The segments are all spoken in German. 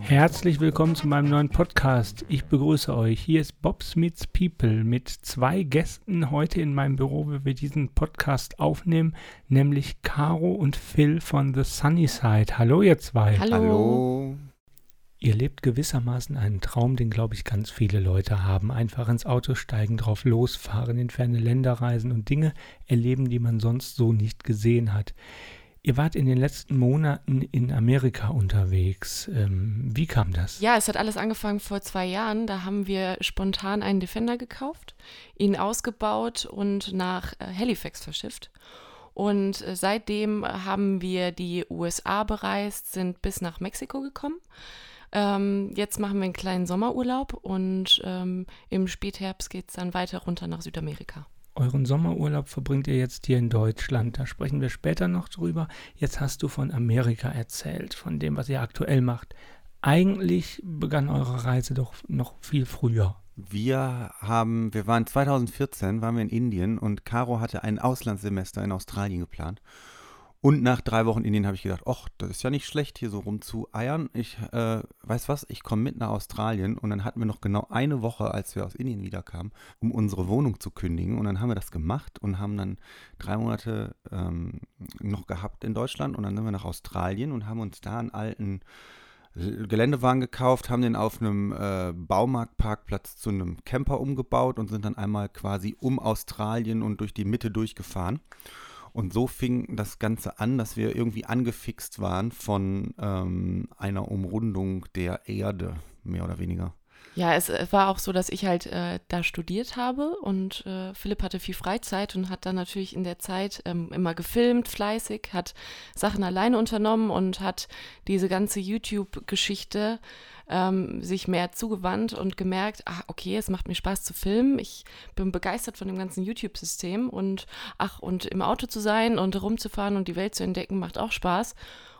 Herzlich willkommen zu meinem neuen Podcast. Ich begrüße euch. Hier ist Bobs Meets People mit zwei Gästen heute in meinem Büro, wie wir diesen Podcast aufnehmen, nämlich Caro und Phil von The Sunny Side. Hallo ihr zwei. Hallo. Hallo. Ihr lebt gewissermaßen einen Traum, den glaube ich ganz viele Leute haben. Einfach ins Auto steigen, drauf losfahren, in ferne Länder reisen und Dinge erleben, die man sonst so nicht gesehen hat. Ihr wart in den letzten Monaten in Amerika unterwegs. Ähm, wie kam das? Ja, es hat alles angefangen vor zwei Jahren. Da haben wir spontan einen Defender gekauft, ihn ausgebaut und nach äh, Halifax verschifft. Und äh, seitdem haben wir die USA bereist, sind bis nach Mexiko gekommen. Ähm, jetzt machen wir einen kleinen Sommerurlaub und ähm, im Spätherbst geht es dann weiter runter nach Südamerika. Euren Sommerurlaub verbringt ihr jetzt hier in Deutschland. Da sprechen wir später noch drüber. Jetzt hast du von Amerika erzählt, von dem, was ihr aktuell macht. Eigentlich begann eure Reise doch noch viel früher. Wir haben, wir waren 2014, waren wir in Indien und Caro hatte ein Auslandssemester in Australien geplant. Und nach drei Wochen Indien habe ich gedacht, ach, das ist ja nicht schlecht, hier so rumzueiern. Ich äh, weiß was, ich komme mit nach Australien und dann hatten wir noch genau eine Woche, als wir aus Indien wiederkamen, um unsere Wohnung zu kündigen. Und dann haben wir das gemacht und haben dann drei Monate ähm, noch gehabt in Deutschland und dann sind wir nach Australien und haben uns da einen alten Geländewagen gekauft, haben den auf einem äh, Baumarktparkplatz zu einem Camper umgebaut und sind dann einmal quasi um Australien und durch die Mitte durchgefahren. Und so fing das Ganze an, dass wir irgendwie angefixt waren von ähm, einer Umrundung der Erde, mehr oder weniger. Ja, es äh, war auch so, dass ich halt äh, da studiert habe und äh, Philipp hatte viel Freizeit und hat dann natürlich in der Zeit ähm, immer gefilmt, fleißig, hat Sachen alleine unternommen und hat diese ganze YouTube-Geschichte ähm, sich mehr zugewandt und gemerkt, ach, okay, es macht mir Spaß zu filmen. Ich bin begeistert von dem ganzen YouTube-System und ach, und im Auto zu sein und rumzufahren und die Welt zu entdecken, macht auch Spaß.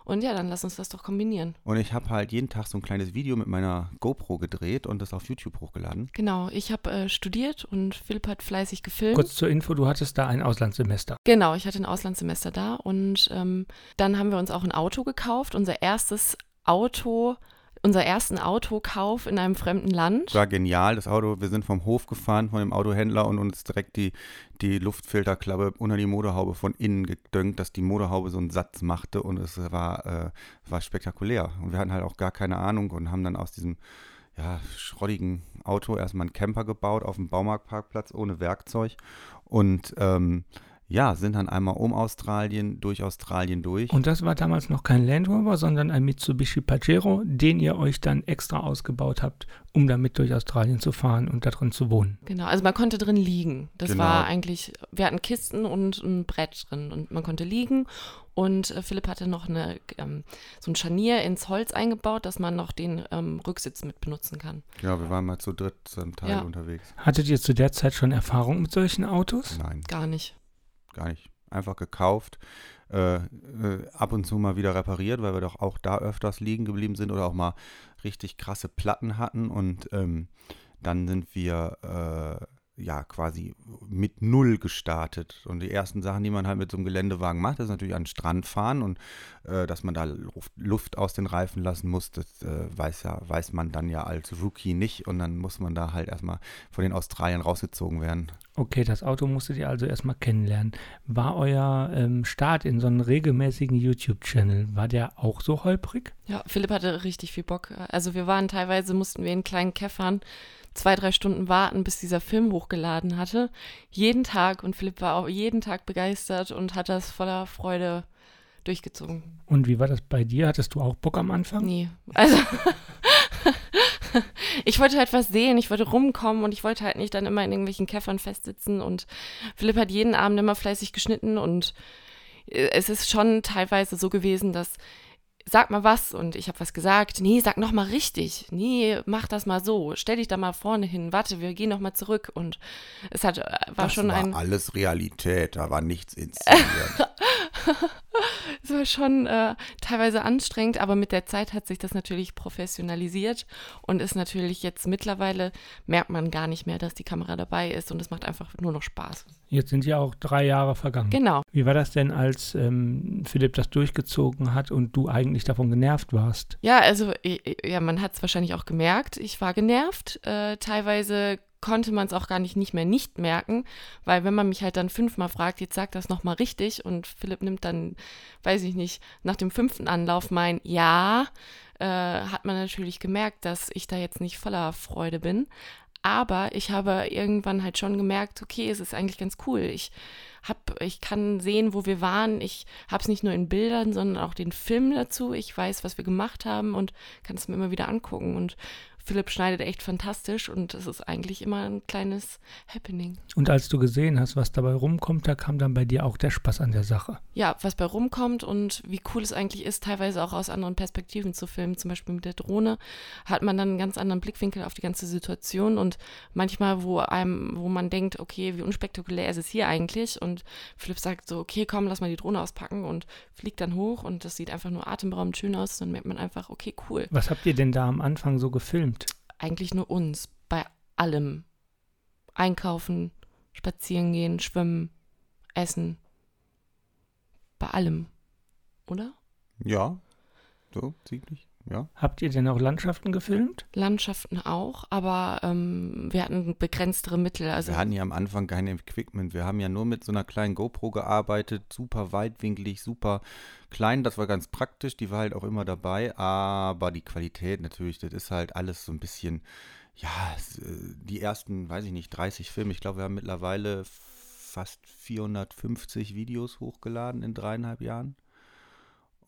Und ja, dann lass uns das doch kombinieren. Und ich habe halt jeden Tag so ein kleines Video mit meiner GoPro gedreht und das auf YouTube hochgeladen. Genau, ich habe äh, studiert und Philipp hat fleißig gefilmt. Kurz zur Info, du hattest da ein Auslandssemester. Genau, ich hatte ein Auslandssemester da und ähm, dann haben wir uns auch ein Auto gekauft, unser erstes Auto unser ersten Autokauf in einem fremden Land. War genial, das Auto, wir sind vom Hof gefahren, von dem Autohändler und uns direkt die, die Luftfilterklappe unter die Motorhaube von innen gedönkt, dass die Motorhaube so einen Satz machte und es war, äh, war spektakulär. Und wir hatten halt auch gar keine Ahnung und haben dann aus diesem ja, schrottigen Auto erstmal einen Camper gebaut auf dem Baumarktparkplatz ohne Werkzeug und ähm, ja, sind dann einmal um Australien, durch Australien durch. Und das war damals noch kein Land Rover, sondern ein Mitsubishi Pajero, den ihr euch dann extra ausgebaut habt, um damit durch Australien zu fahren und da drin zu wohnen. Genau, also man konnte drin liegen. Das Genau. war eigentlich, wir hatten Kisten und ein Brett drin und man konnte liegen. Und äh, Philipp hatte noch eine, ähm, so ein Scharnier ins Holz eingebaut, dass man noch den ähm, Rücksitz mit benutzen kann. Ja, wir waren mal zu dritt zum Teil Ja. unterwegs. Hattet ihr zu der Zeit schon Erfahrung mit solchen Autos? Nein, Gar nicht. Gar nicht. Einfach gekauft, äh, äh, ab und zu mal wieder repariert, weil wir doch auch da öfters liegen geblieben sind oder auch mal richtig krasse Platten hatten. Und ähm, dann sind wir äh, ja quasi mit Null gestartet. Und die ersten Sachen, die man halt mit so einem Geländewagen macht, ist natürlich an den Strand fahren und äh, dass man da Luft, Luft aus den Reifen lassen muss, das äh, weiß ja, weiß man dann ja als Rookie nicht. Und dann muss man da halt erstmal von den Australiern rausgezogen werden. Okay, das Auto musstet ihr also erstmal kennenlernen. War euer ähm, Start in so einen regelmäßigen YouTube-Channel, war der auch so holprig? Ja, Philipp hatte richtig viel Bock. Also wir waren teilweise, mussten wir in kleinen Käffern zwei, drei Stunden warten, bis dieser Film hochgeladen hatte. Jeden Tag und Philipp war auch jeden Tag begeistert und hat das voller Freude durchgezogen. Und wie war das bei dir? Hattest du auch Bock am Anfang? Nee, also ich wollte halt was sehen, ich wollte rumkommen und ich wollte halt nicht dann immer in irgendwelchen Käffern festsitzen und Philipp hat jeden Abend immer fleißig geschnitten und äh, es ist schon teilweise so gewesen, dass sag mal was und ich habe was gesagt. Nee, sag noch mal richtig. Nee, mach das mal so. Stell dich da mal vorne hin. Warte, wir gehen noch mal zurück und es hat äh, war das schon war ein alles Realität, da war nichts inszeniert. Es war schon äh, teilweise anstrengend, aber mit der Zeit hat sich das natürlich professionalisiert und ist natürlich jetzt mittlerweile, merkt man gar nicht mehr, dass die Kamera dabei ist und es macht einfach nur noch Spaß. Jetzt sind ja auch drei Jahre vergangen. Genau. Wie war das denn, als ähm, Philipp das durchgezogen hat und du eigentlich davon genervt warst? Ja, also ja, man hat es wahrscheinlich auch gemerkt. Ich war genervt. Äh, teilweise konnte man es auch gar nicht, nicht mehr nicht merken, weil wenn man mich halt dann fünfmal fragt, jetzt sag das nochmal richtig und Philipp nimmt dann, weiß ich nicht, nach dem fünften Anlauf mein Ja, äh, hat man natürlich gemerkt, dass ich da jetzt nicht voller Freude bin. Aber ich habe irgendwann halt schon gemerkt, okay, es ist eigentlich ganz cool. Ich hab, ich kann sehen, wo wir waren. Ich habe es nicht nur in Bildern, sondern auch den Film dazu. Ich weiß, was wir gemacht haben und kann es mir immer wieder angucken. Und Philipp schneidet echt fantastisch und es ist eigentlich immer ein kleines Happening. Und als du gesehen hast, was dabei rumkommt, da kam dann bei dir auch der Spaß an der Sache. Ja, was bei rumkommt und wie cool es eigentlich ist, teilweise auch aus anderen Perspektiven zu filmen, zum Beispiel mit der Drohne, hat man dann einen ganz anderen Blickwinkel auf die ganze Situation und manchmal, wo einem, wo man denkt, okay, wie unspektakulär ist es hier eigentlich und Philipp sagt so, okay, komm, lass mal die Drohne auspacken und fliegt dann hoch und das sieht einfach nur atemberaubend schön aus, dann merkt man einfach, okay, cool. Was habt ihr denn da am Anfang so gefilmt? Eigentlich nur uns, bei allem. Einkaufen, spazieren gehen, schwimmen, essen. Bei allem. Oder? Ja, so ziemlich, ja. Habt ihr denn auch Landschaften gefilmt? Landschaften auch, aber ähm, wir hatten begrenztere Mittel. Also wir hatten ja am Anfang kein Equipment. Wir haben ja nur mit so einer kleinen GoPro gearbeitet, super weitwinklig, super klein. Das war ganz praktisch, die war halt auch immer dabei. Aber die Qualität natürlich, das ist halt alles so ein bisschen, ja, äh, die ersten, weiß ich nicht, 30 Filme. Ich glaube, wir haben mittlerweile fast 450 Videos hochgeladen in dreieinhalb Jahren.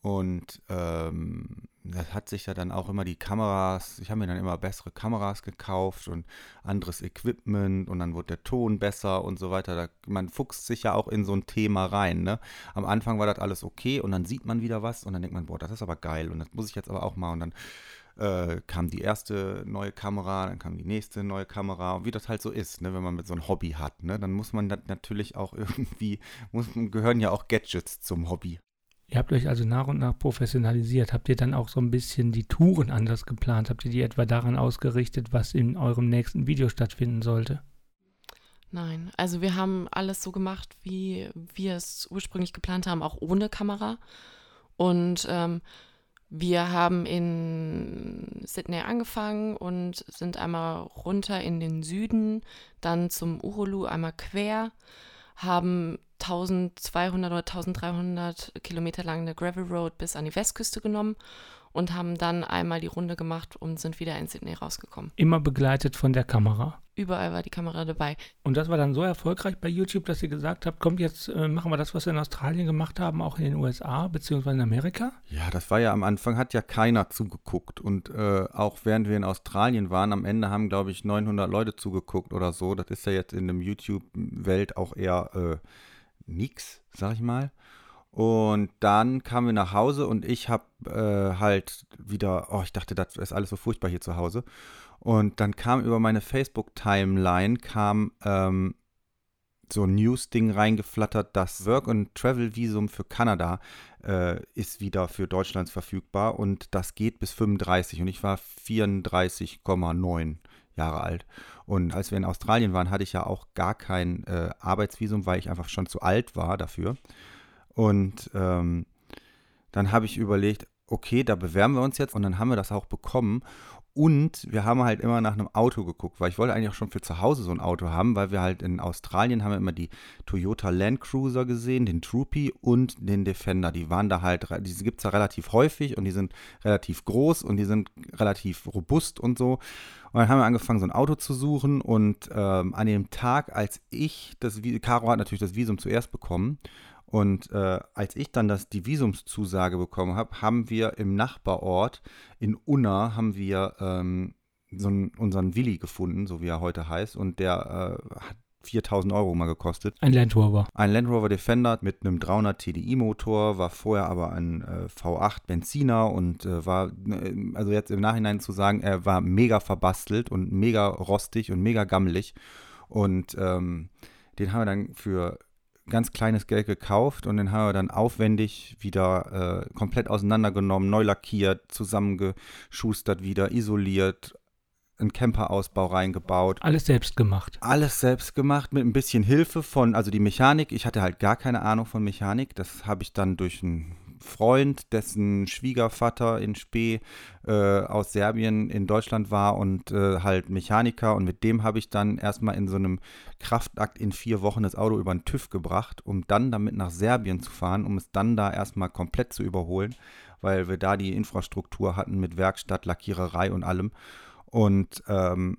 Und ähm, das hat sich ja dann auch immer die Kameras, ich habe mir dann immer bessere Kameras gekauft und anderes Equipment und dann wurde der Ton besser und so weiter. Da, man fuchst sich ja auch in so ein Thema rein. Ne? Am Anfang war das alles okay und dann sieht man wieder was und dann denkt man, boah, das ist aber geil und das muss ich jetzt aber auch mal. Und dann äh, kam die erste neue Kamera, dann kam die nächste neue Kamera und wie das halt so ist, ne? wenn man mit so einem Hobby hat. Ne? Dann muss man das natürlich auch irgendwie, muss, gehören ja auch Gadgets zum Hobby. Ihr habt euch also nach und nach professionalisiert. Habt ihr dann auch so ein bisschen die Touren anders geplant? Habt ihr die etwa daran ausgerichtet, was in eurem nächsten Video stattfinden sollte? Nein, also wir haben alles so gemacht, wie wir es ursprünglich geplant haben, auch ohne Kamera. Und ähm, wir haben in Sydney angefangen und sind einmal runter in den Süden, dann zum Uhuru einmal quer, haben 1200 oder 1300 Kilometer lang eine Gravel Road bis an die Westküste genommen und haben dann einmal die Runde gemacht und sind wieder in Sydney rausgekommen. Immer begleitet von der Kamera. Überall war die Kamera dabei. Und das war dann so erfolgreich bei YouTube, dass ihr gesagt habt, kommt jetzt, äh, machen wir das, was wir in Australien gemacht haben, auch in den USA bzw. in Amerika? Ja, das war ja am Anfang, hat ja keiner zugeguckt. Und äh, auch während wir in Australien waren, am Ende haben, glaube ich, 900 Leute zugeguckt oder so. Das ist ja jetzt in der YouTube-Welt auch eher äh, nix, sag ich mal. Und dann kamen wir nach Hause und ich habe äh, halt wieder, oh, ich dachte, das ist alles so furchtbar hier zu Hause. Und dann kam über meine Facebook-Timeline kam ähm, so ein News-Ding reingeflattert, das Work- and Travel-Visum für Kanada äh, ist wieder für Deutschland verfügbar und das geht bis 35 und ich war 34,9 Jahre alt. Und als wir in Australien waren, hatte ich ja auch gar kein äh, Arbeitsvisum, weil ich einfach schon zu alt war dafür. Und ähm, dann habe ich überlegt, okay, da bewerben wir uns jetzt und dann haben wir das auch bekommen. Und wir haben halt immer nach einem Auto geguckt, weil ich wollte eigentlich auch schon für zu Hause so ein Auto haben, weil wir halt in Australien haben wir immer die Toyota Land Cruiser gesehen, den Troopy und den Defender. Die waren da halt, die gibt es da relativ häufig und die sind relativ groß und die sind relativ robust und so. Und dann haben wir angefangen, so ein Auto zu suchen und ähm, an dem Tag, als ich das, Caro hat natürlich das Visum zuerst bekommen und äh, als ich dann das, die Visumszusage bekommen habe, haben wir im Nachbarort in Unna haben wir ähm, so einen, unseren Willi gefunden, so wie er heute heißt. Und der äh, hat 4000 Euro mal gekostet. Ein Land Rover. Ein Land Rover Defender mit einem 300 TDI-Motor, war vorher aber ein äh, V8 Benziner und äh, war, äh, also jetzt im Nachhinein zu sagen, er war mega verbastelt und mega rostig und mega gammelig. Und ähm, den haben wir dann für ganz kleines Geld gekauft und den haben wir dann aufwendig wieder äh, komplett auseinandergenommen, neu lackiert, zusammengeschustert wieder, isoliert, einen Camperausbau reingebaut. Alles selbst gemacht. Alles selbst gemacht mit ein bisschen Hilfe von, also die Mechanik. Ich hatte halt gar keine Ahnung von Mechanik. Das habe ich dann durch einen Freund, dessen Schwiegervater in Spee äh, aus Serbien in Deutschland war und äh, halt Mechaniker. Und mit dem habe ich dann erstmal in so einem Kraftakt in vier Wochen das Auto über den TÜV gebracht, um dann damit nach Serbien zu fahren, um es dann da erstmal komplett zu überholen, weil wir da die Infrastruktur hatten mit Werkstatt, Lackiererei und allem. Und ähm,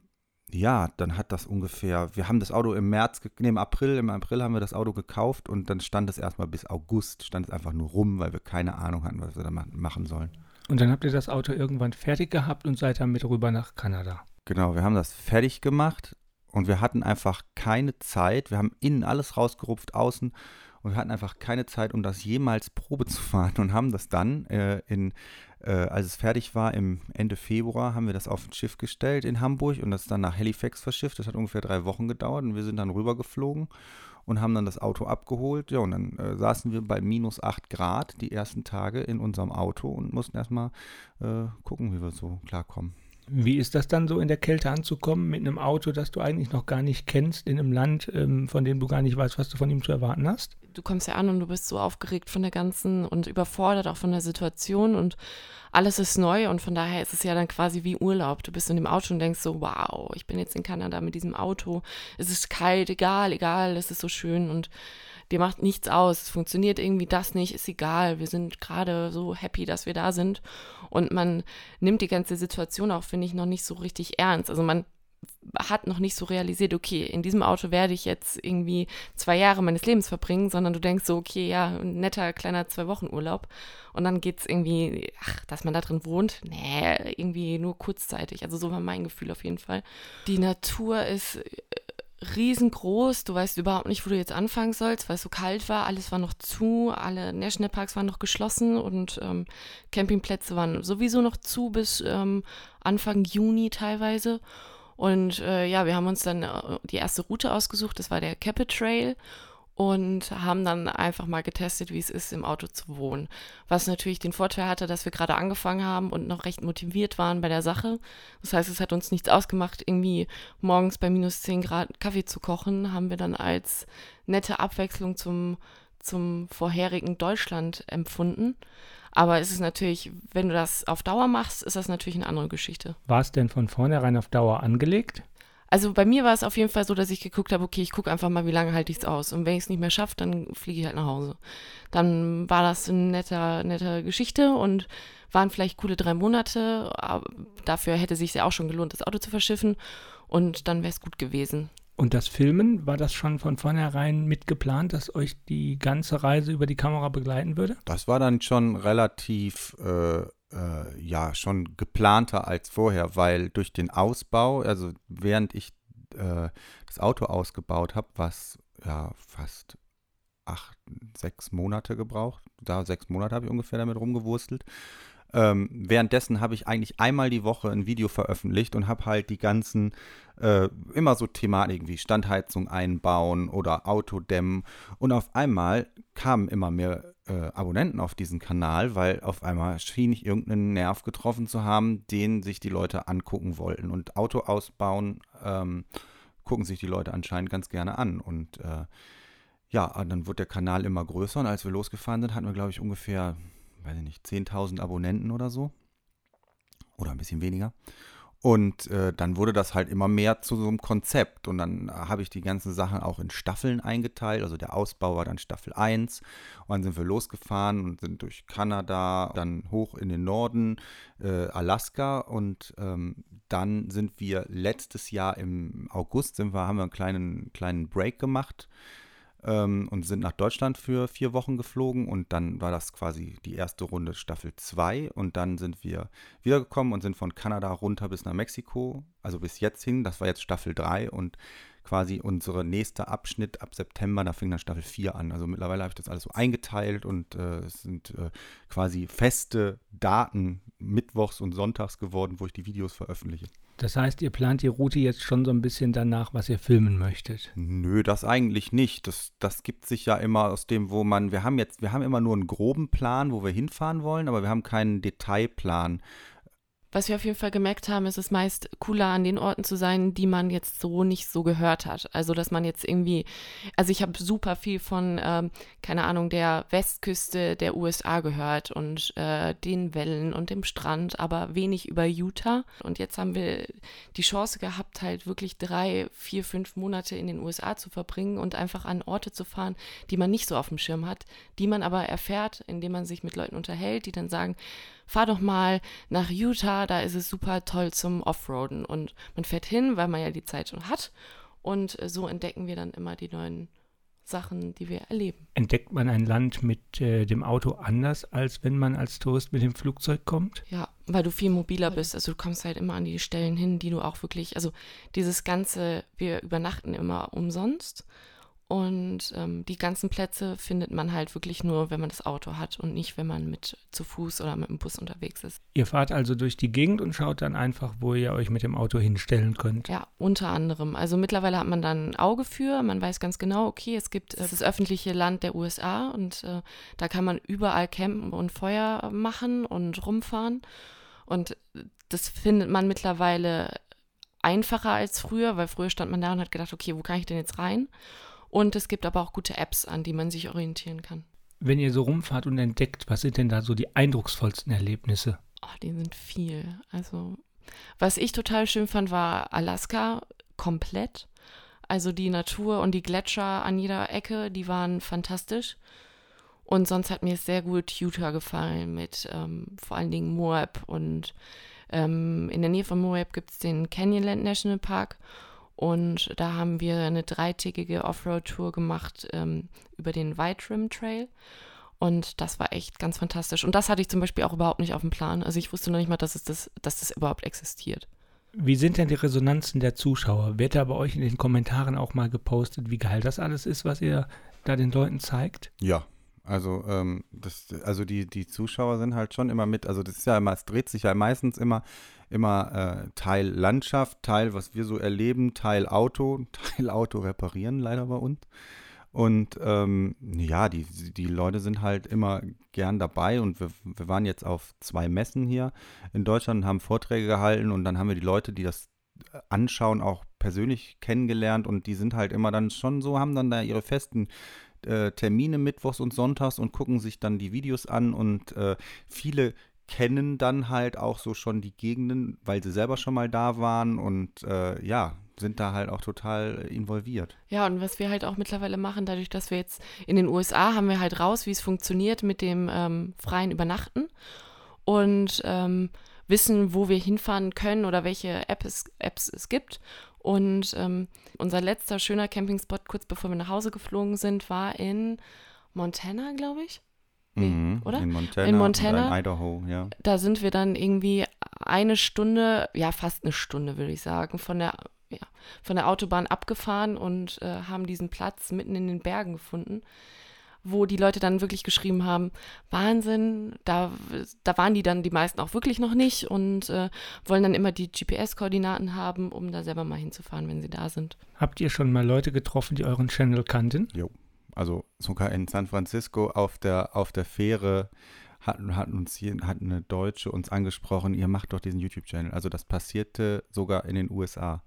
ja, dann hat das ungefähr, wir haben das Auto im März, nee, im April, im April haben wir das Auto gekauft und dann stand es erstmal bis August, stand es einfach nur rum, weil wir keine Ahnung hatten, was wir da machen sollen. Und dann habt ihr das Auto irgendwann fertig gehabt und seid dann mit rüber nach Kanada. Genau, wir haben das fertig gemacht und wir hatten einfach keine Zeit. Wir haben innen alles rausgerupft, außen und wir hatten einfach keine Zeit, um das jemals Probe zu fahren und haben das dann äh, in äh, als es fertig war, im Ende Februar, haben wir das auf ein Schiff gestellt in Hamburg und das dann nach Halifax verschifft. Das hat ungefähr drei Wochen gedauert und wir sind dann rübergeflogen und haben dann das Auto abgeholt. Ja, und dann äh, saßen wir bei minus 8 Grad die ersten Tage in unserem Auto und mussten erstmal äh, gucken, wie wir so klarkommen. Wie ist das dann so in der Kälte anzukommen mit einem Auto, das du eigentlich noch gar nicht kennst, in einem Land, ähm, von dem du gar nicht weißt, was du von ihm zu erwarten hast? Du kommst ja an und du bist so aufgeregt von der ganzen und überfordert auch von der Situation und alles ist neu und von daher ist es ja dann quasi wie Urlaub. Du bist in dem Auto und denkst so, wow, ich bin jetzt in Kanada mit diesem Auto. Es ist kalt, egal, egal, es ist so schön und dir macht nichts aus, es funktioniert irgendwie das nicht, ist egal, wir sind gerade so happy, dass wir da sind und man nimmt die ganze Situation auch, finde ich, noch nicht so richtig ernst. Also man hat noch nicht so realisiert, okay, in diesem Auto werde ich jetzt irgendwie zwei Jahre meines Lebens verbringen, sondern du denkst so, okay, ja, ein netter kleiner zwei Wochen Urlaub und dann geht es irgendwie, ach, dass man da drin wohnt, nee, irgendwie nur kurzzeitig. Also so war mein Gefühl auf jeden Fall. Die Natur ist riesengroß. Du weißt überhaupt nicht, wo du jetzt anfangen sollst, weil es so kalt war. Alles war noch zu, alle Nationalparks waren noch geschlossen und ähm, Campingplätze waren sowieso noch zu bis ähm, Anfang Juni teilweise. Und äh, ja, wir haben uns dann äh, die erste Route ausgesucht. Das war der Capit Trail und haben dann einfach mal getestet, wie es ist, im Auto zu wohnen. Was natürlich den Vorteil hatte, dass wir gerade angefangen haben und noch recht motiviert waren bei der Sache. Das heißt, es hat uns nichts ausgemacht, irgendwie morgens bei minus 10 Grad Kaffee zu kochen, haben wir dann als nette Abwechslung zum, zum vorherigen Deutschland empfunden. Aber es ist natürlich, wenn du das auf Dauer machst, ist das natürlich eine andere Geschichte. War es denn von vornherein auf Dauer angelegt? Also bei mir war es auf jeden Fall so, dass ich geguckt habe, okay, ich gucke einfach mal, wie lange halte ich es aus. Und wenn ich es nicht mehr schaffe, dann fliege ich halt nach Hause. Dann war das eine nette, nette Geschichte und waren vielleicht coole drei Monate. dafür hätte sich ja auch schon gelohnt, das Auto zu verschiffen. Und dann wäre es gut gewesen. Und das Filmen, war das schon von vornherein mitgeplant, dass euch die ganze Reise über die Kamera begleiten würde? Das war dann schon relativ äh, äh, ja schon geplanter als vorher, weil durch den Ausbau, also während ich äh, das Auto ausgebaut habe, was ja fast acht, sechs Monate gebraucht, da sechs Monate habe ich ungefähr damit rumgewurstelt. Ähm, währenddessen habe ich eigentlich einmal die Woche ein Video veröffentlicht und habe halt die ganzen äh, immer so Thematiken wie Standheizung einbauen oder Autodämmen. Und auf einmal kamen immer mehr äh, Abonnenten auf diesen Kanal, weil auf einmal schien ich irgendeinen Nerv getroffen zu haben, den sich die Leute angucken wollten. Und Auto ausbauen ähm, gucken sich die Leute anscheinend ganz gerne an. Und äh, ja, dann wurde der Kanal immer größer und als wir losgefahren sind, hatten wir, glaube ich, ungefähr, weiß ich nicht, 10.000 Abonnenten oder so. Oder ein bisschen weniger. Und äh, dann wurde das halt immer mehr zu so einem Konzept. Und dann habe ich die ganzen Sachen auch in Staffeln eingeteilt. Also der Ausbau war dann Staffel 1. Und dann sind wir losgefahren und sind durch Kanada, dann hoch in den Norden, äh, Alaska. Und ähm, dann sind wir letztes Jahr im August, sind wir, haben wir einen kleinen, kleinen Break gemacht ähm, und sind nach Deutschland für vier Wochen geflogen und dann war das quasi die erste Runde Staffel 2 und dann sind wir wiedergekommen und sind von Kanada runter bis nach Mexiko, also bis jetzt hin, das war jetzt Staffel 3 und quasi unsere nächste Abschnitt ab September, da fing dann Staffel 4 an. Also mittlerweile habe ich das alles so eingeteilt und äh, es sind äh, quasi feste Daten mittwochs und sonntags geworden, wo ich die Videos veröffentliche. Das heißt, ihr plant die Route jetzt schon so ein bisschen danach, was ihr filmen möchtet? Nö, das eigentlich nicht. Das, das gibt sich ja immer aus dem, wo man, wir haben jetzt, wir haben immer nur einen groben Plan, wo wir hinfahren wollen, aber wir haben keinen Detailplan. Was wir auf jeden Fall gemerkt haben, ist es meist cooler, an den Orten zu sein, die man jetzt so nicht so gehört hat. Also, dass man jetzt irgendwie, also ich habe super viel von, ähm, keine Ahnung, der Westküste der USA gehört und äh, den Wellen und dem Strand, aber wenig über Utah. Und jetzt haben wir die Chance gehabt, halt wirklich drei, vier, fünf Monate in den USA zu verbringen und einfach an Orte zu fahren, die man nicht so auf dem Schirm hat, die man aber erfährt, indem man sich mit Leuten unterhält, die dann sagen, fahr doch mal nach Utah, da ist es super toll zum Offroaden. Und man fährt hin, weil man ja die Zeit schon hat. Und äh, so entdecken wir dann immer die neuen Sachen, die wir erleben. Entdeckt man ein Land mit äh, dem Auto anders, als wenn man als Tourist mit dem Flugzeug kommt? Ja, weil du viel mobiler bist. Also du kommst halt immer an die Stellen hin, die du auch wirklich, also dieses ganze, wir übernachten immer umsonst und ähm, die ganzen Plätze findet man halt wirklich nur, wenn man das Auto hat und nicht, wenn man mit zu Fuß oder mit dem Bus unterwegs ist. Ihr fahrt also durch die Gegend und schaut dann einfach, wo ihr euch mit dem Auto hinstellen könnt. Ja, unter anderem. Also mittlerweile hat man dann ein Auge für. Man weiß ganz genau, okay, es gibt äh, das öffentliche Land der USA und äh, da kann man überall campen und Feuer machen und rumfahren. Und das findet man mittlerweile einfacher als früher, weil früher stand man da und hat gedacht, okay, wo kann ich denn jetzt rein? Und es gibt aber auch gute Apps, an die man sich orientieren kann. Wenn ihr so rumfahrt und entdeckt, was sind denn da so die eindrucksvollsten Erlebnisse? Oh, die sind viel. Also, was ich total schön fand, war Alaska komplett. Also die Natur und die Gletscher an jeder Ecke, die waren fantastisch. Und sonst hat mir sehr gut Utah gefallen mit ähm, vor allen Dingen Moab. Und ähm, in der Nähe von Moab gibt es den Canyonland National Park. Und da haben wir eine dreitägige Offroad-Tour gemacht ähm, über den White Rim Trail. Und das war echt ganz fantastisch. Und das hatte ich zum Beispiel auch überhaupt nicht auf dem Plan. Also ich wusste noch nicht mal, dass, es das, dass das überhaupt existiert. Wie sind denn die Resonanzen der Zuschauer? Wird da bei euch in den Kommentaren auch mal gepostet, wie geil das alles ist, was ihr da den Leuten zeigt? Ja, also, ähm, das, also die, die Zuschauer sind halt schon immer mit. Also das ist ja immer, es dreht sich ja meistens immer immer äh, Teil Landschaft, Teil, was wir so erleben, Teil Auto, Teil Auto reparieren, leider bei uns. Und ähm, ja, die, die Leute sind halt immer gern dabei und wir, wir waren jetzt auf zwei Messen hier in Deutschland und haben Vorträge gehalten und dann haben wir die Leute, die das anschauen, auch persönlich kennengelernt und die sind halt immer dann schon so, haben dann da ihre festen äh, Termine mittwochs und sonntags und gucken sich dann die Videos an und äh, viele kennen dann halt auch so schon die Gegenden, weil sie selber schon mal da waren und äh, ja, sind da halt auch total involviert. Ja, und was wir halt auch mittlerweile machen, dadurch, dass wir jetzt in den USA haben wir halt raus, wie es funktioniert mit dem ähm, freien Übernachten und ähm, wissen, wo wir hinfahren können oder welche App es, Apps es gibt. Und ähm, unser letzter schöner Campingspot, kurz bevor wir nach Hause geflogen sind, war in Montana, glaube ich. Mhm, oder? In Montana, in Montana, in Idaho, ja. Da sind wir dann irgendwie eine Stunde, ja fast eine Stunde würde ich sagen, von der, ja, von der Autobahn abgefahren und äh, haben diesen Platz mitten in den Bergen gefunden, wo die Leute dann wirklich geschrieben haben, Wahnsinn, da, da waren die dann die meisten auch wirklich noch nicht und äh, wollen dann immer die GPS-Koordinaten haben, um da selber mal hinzufahren, wenn sie da sind. Habt ihr schon mal Leute getroffen, die euren Channel kannten? Jo also sogar in San Francisco auf der, auf der Fähre hatten, hatten uns hier, hat eine Deutsche uns angesprochen, ihr macht doch diesen YouTube-Channel. Also das passierte sogar in den USA.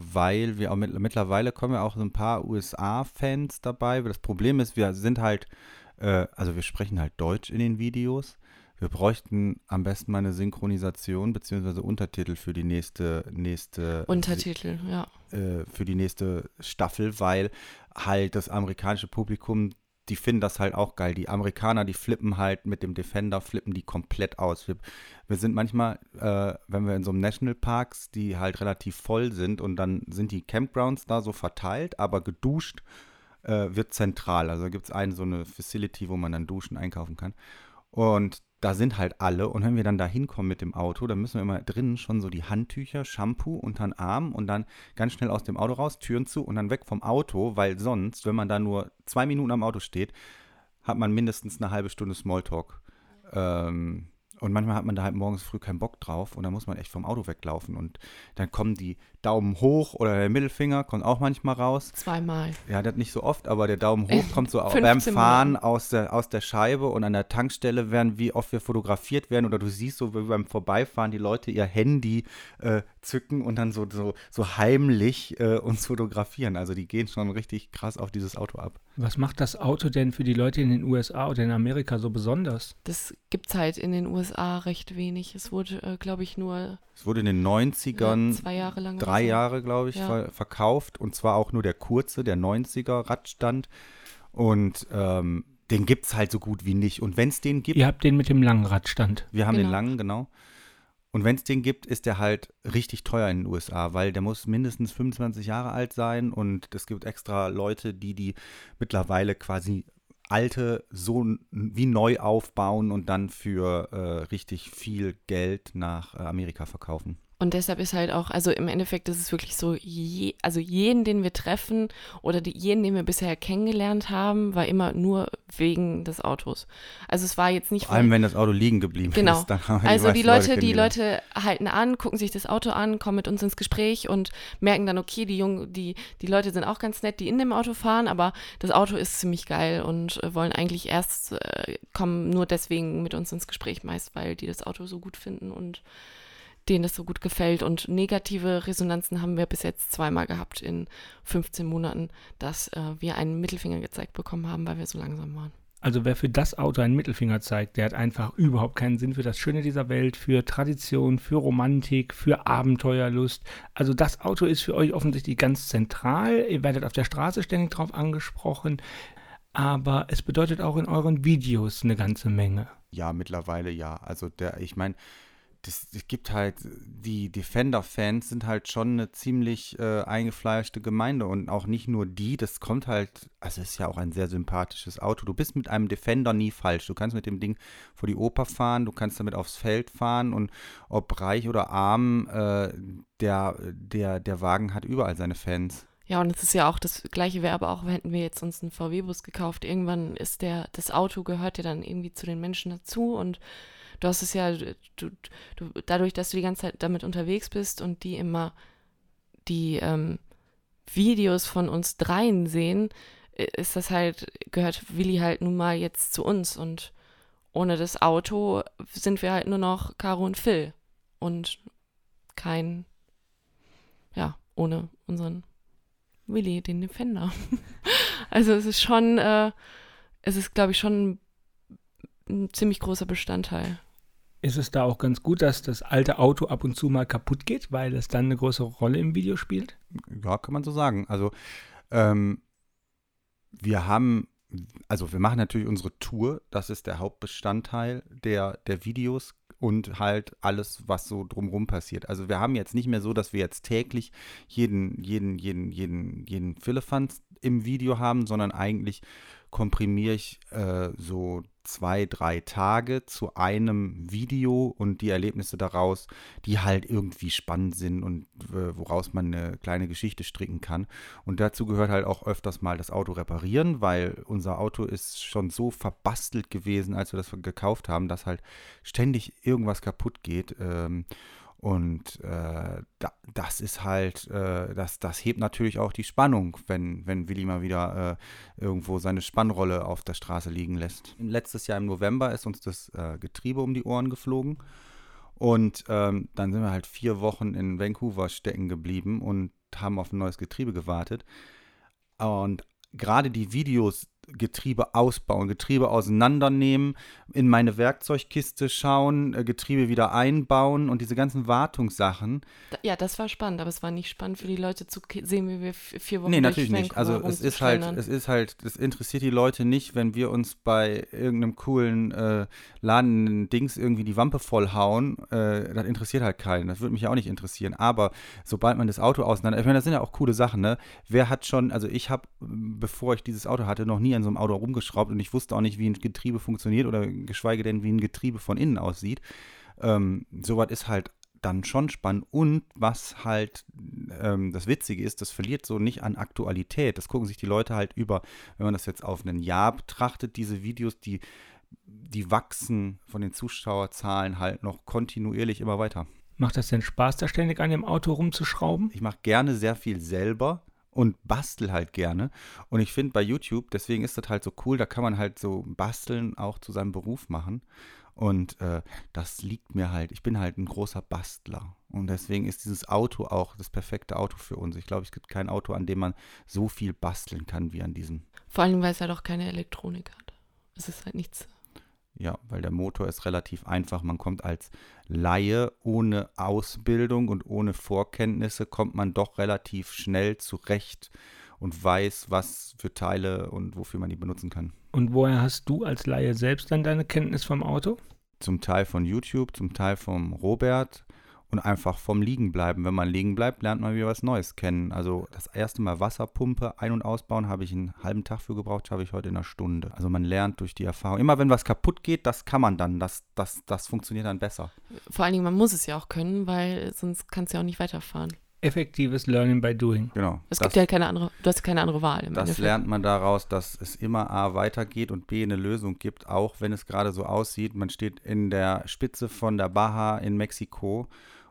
Weil wir auch mit, mittlerweile kommen ja auch so ein paar USA-Fans dabei. Das Problem ist, wir sind halt, äh, also wir sprechen halt Deutsch in den Videos. Wir bräuchten am besten mal eine Synchronisation bzw. Untertitel für die nächste nächste Untertitel, ja. Äh, für die nächste Staffel, weil halt das amerikanische Publikum, die finden das halt auch geil. Die Amerikaner, die flippen halt mit dem Defender, flippen die komplett aus. Wir, wir sind manchmal, äh, wenn wir in so einem Nationalparks, die halt relativ voll sind und dann sind die Campgrounds da so verteilt, aber geduscht äh, wird zentral. Also gibt es eine so eine Facility, wo man dann duschen einkaufen kann. Und da sind halt alle. Und wenn wir dann da hinkommen mit dem Auto, dann müssen wir immer drinnen schon so die Handtücher, Shampoo unter den Arm und dann ganz schnell aus dem Auto raus, Türen zu und dann weg vom Auto, weil sonst, wenn man da nur zwei Minuten am Auto steht, hat man mindestens eine halbe Stunde Smalltalk. Ähm, und manchmal hat man da halt morgens früh keinen Bock drauf und dann muss man echt vom Auto weglaufen. Und dann kommen die Daumen hoch oder der Mittelfinger kommt auch manchmal raus. Zweimal. Ja, das nicht so oft, aber der Daumen hoch kommt so beim Fahren aus der, aus der Scheibe und an der Tankstelle werden, wie oft wir fotografiert werden oder du siehst so wie beim Vorbeifahren die Leute ihr Handy äh, zücken und dann so, so, so heimlich äh, uns fotografieren. Also die gehen schon richtig krass auf dieses Auto ab. Was macht das Auto denn für die Leute in den USA oder in Amerika so besonders? Das gibt es halt in den USA recht wenig. Es wurde, äh, glaube ich, nur. Es wurde in den 90ern. Ja, zwei Jahre lang. Drei so. Jahre, glaube ich, ja. ver verkauft. Und zwar auch nur der kurze, der 90er Radstand. Und ähm, den gibt es halt so gut wie nicht. Und wenn es den gibt. Ihr habt den mit dem langen Radstand. Wir haben genau. den langen, genau. Und wenn es den gibt, ist der halt richtig teuer in den USA, weil der muss mindestens 25 Jahre alt sein und es gibt extra Leute, die die mittlerweile quasi alte so wie neu aufbauen und dann für äh, richtig viel Geld nach äh, Amerika verkaufen. Und deshalb ist halt auch, also im Endeffekt ist es wirklich so, je, also jeden, den wir treffen oder die, jeden, den wir bisher kennengelernt haben, war immer nur wegen des Autos. Also es war jetzt nicht. Vor allem, wenn das Auto liegen geblieben genau. ist. Genau. Also die Leute, Leute die Leute halten an, gucken sich das Auto an, kommen mit uns ins Gespräch und merken dann, okay, die Jungen, die, die Leute sind auch ganz nett, die in dem Auto fahren, aber das Auto ist ziemlich geil und äh, wollen eigentlich erst äh, kommen nur deswegen mit uns ins Gespräch meist, weil die das Auto so gut finden und denen es so gut gefällt. Und negative Resonanzen haben wir bis jetzt zweimal gehabt in 15 Monaten, dass äh, wir einen Mittelfinger gezeigt bekommen haben, weil wir so langsam waren. Also wer für das Auto einen Mittelfinger zeigt, der hat einfach überhaupt keinen Sinn für das Schöne dieser Welt, für Tradition, für Romantik, für Abenteuerlust. Also das Auto ist für euch offensichtlich ganz zentral. Ihr werdet auf der Straße ständig drauf angesprochen. Aber es bedeutet auch in euren Videos eine ganze Menge. Ja, mittlerweile ja. Also der, ich meine, das, es gibt halt, die Defender-Fans sind halt schon eine ziemlich äh, eingefleischte Gemeinde und auch nicht nur die, das kommt halt, also es ist ja auch ein sehr sympathisches Auto. Du bist mit einem Defender nie falsch. Du kannst mit dem Ding vor die Oper fahren, du kannst damit aufs Feld fahren und ob reich oder arm, äh, der, der, der Wagen hat überall seine Fans. Ja, und es ist ja auch das gleiche Werbe, auch hätten wir jetzt uns einen VW-Bus gekauft. Irgendwann ist der, das Auto gehört ja dann irgendwie zu den Menschen dazu und du hast es ja, du, du, dadurch, dass du die ganze Zeit damit unterwegs bist und die immer die ähm, Videos von uns dreien sehen, ist das halt, gehört Willi halt nun mal jetzt zu uns und ohne das Auto sind wir halt nur noch Caro und Phil und kein, ja, ohne unseren Willi, den Defender. also es ist schon, äh, es ist, glaube ich, schon ein ziemlich großer Bestandteil ist es da auch ganz gut, dass das alte Auto ab und zu mal kaputt geht, weil es dann eine größere Rolle im Video spielt? Ja, kann man so sagen. Also ähm, wir haben, also wir machen natürlich unsere Tour, das ist der Hauptbestandteil der, der Videos und halt alles, was so drumherum passiert. Also wir haben jetzt nicht mehr so, dass wir jetzt täglich jeden, jeden, jeden, jeden, jeden Philippans im Video haben, sondern eigentlich komprimiere ich äh, so zwei, drei Tage zu einem Video und die Erlebnisse daraus, die halt irgendwie spannend sind und äh, woraus man eine kleine Geschichte stricken kann. Und dazu gehört halt auch öfters mal das Auto reparieren, weil unser Auto ist schon so verbastelt gewesen, als wir das gekauft haben, dass halt ständig irgendwas kaputt geht. Ähm, und äh, da, das ist halt, äh, das, das hebt natürlich auch die Spannung, wenn, wenn Willi mal wieder äh, irgendwo seine Spannrolle auf der Straße liegen lässt. Letztes Jahr im November ist uns das äh, Getriebe um die Ohren geflogen. Und ähm, dann sind wir halt vier Wochen in Vancouver stecken geblieben und haben auf ein neues Getriebe gewartet. Und gerade die Videos, Getriebe ausbauen, Getriebe auseinandernehmen, in meine Werkzeugkiste schauen, äh, Getriebe wieder einbauen und diese ganzen Wartungssachen. Ja, das war spannend, aber es war nicht spannend für die Leute zu sehen, wie wir vier Wochen Nee, natürlich nicht. Also es ist halt, es ist halt, es interessiert die Leute nicht, wenn wir uns bei irgendeinem coolen äh, Laden Dings irgendwie die Wampe vollhauen. Äh, das interessiert halt keinen. Das würde mich auch nicht interessieren. Aber sobald man das Auto auseinander, ich meine, das sind ja auch coole Sachen, ne? Wer hat schon, also ich habe, bevor ich dieses Auto hatte, noch nie an so einem Auto rumgeschraubt und ich wusste auch nicht, wie ein Getriebe funktioniert oder geschweige denn, wie ein Getriebe von innen aussieht. Ähm, Sowas ist halt dann schon spannend. Und was halt ähm, das Witzige ist, das verliert so nicht an Aktualität. Das gucken sich die Leute halt über, wenn man das jetzt auf ein Jahr betrachtet, diese Videos, die, die wachsen von den Zuschauerzahlen halt noch kontinuierlich immer weiter. Macht das denn Spaß, da ständig an dem Auto rumzuschrauben? Ich mache gerne sehr viel selber und bastel halt gerne. Und ich finde bei YouTube, deswegen ist das halt so cool, da kann man halt so basteln auch zu seinem Beruf machen. Und äh, das liegt mir halt, ich bin halt ein großer Bastler. Und deswegen ist dieses Auto auch das perfekte Auto für uns. Ich glaube, es gibt kein Auto, an dem man so viel basteln kann wie an diesem. Vor allem, weil es halt auch keine Elektronik hat. Es ist halt nichts. Ja, weil der Motor ist relativ einfach. Man kommt als Laie ohne Ausbildung und ohne Vorkenntnisse, kommt man doch relativ schnell zurecht und weiß, was für Teile und wofür man die benutzen kann. Und woher hast du als Laie selbst dann deine Kenntnis vom Auto? Zum Teil von YouTube, zum Teil vom Robert und einfach vom Liegenbleiben. Wenn man liegen bleibt, lernt man wieder was Neues kennen. Also das erste Mal Wasserpumpe ein- und ausbauen, habe ich einen halben Tag für gebraucht, habe ich heute in einer Stunde. Also man lernt durch die Erfahrung. Immer wenn was kaputt geht, das kann man dann. Das, das, das funktioniert dann besser. Vor allen Dingen, man muss es ja auch können, weil sonst kannst du ja auch nicht weiterfahren effektives Learning by Doing. Genau. Es gibt ja keine andere, du hast keine andere Wahl. das Endeffekt. lernt man daraus, dass es immer A weitergeht und B eine Lösung gibt, auch wenn es gerade so aussieht. Man steht in der Spitze von der Baja in Mexiko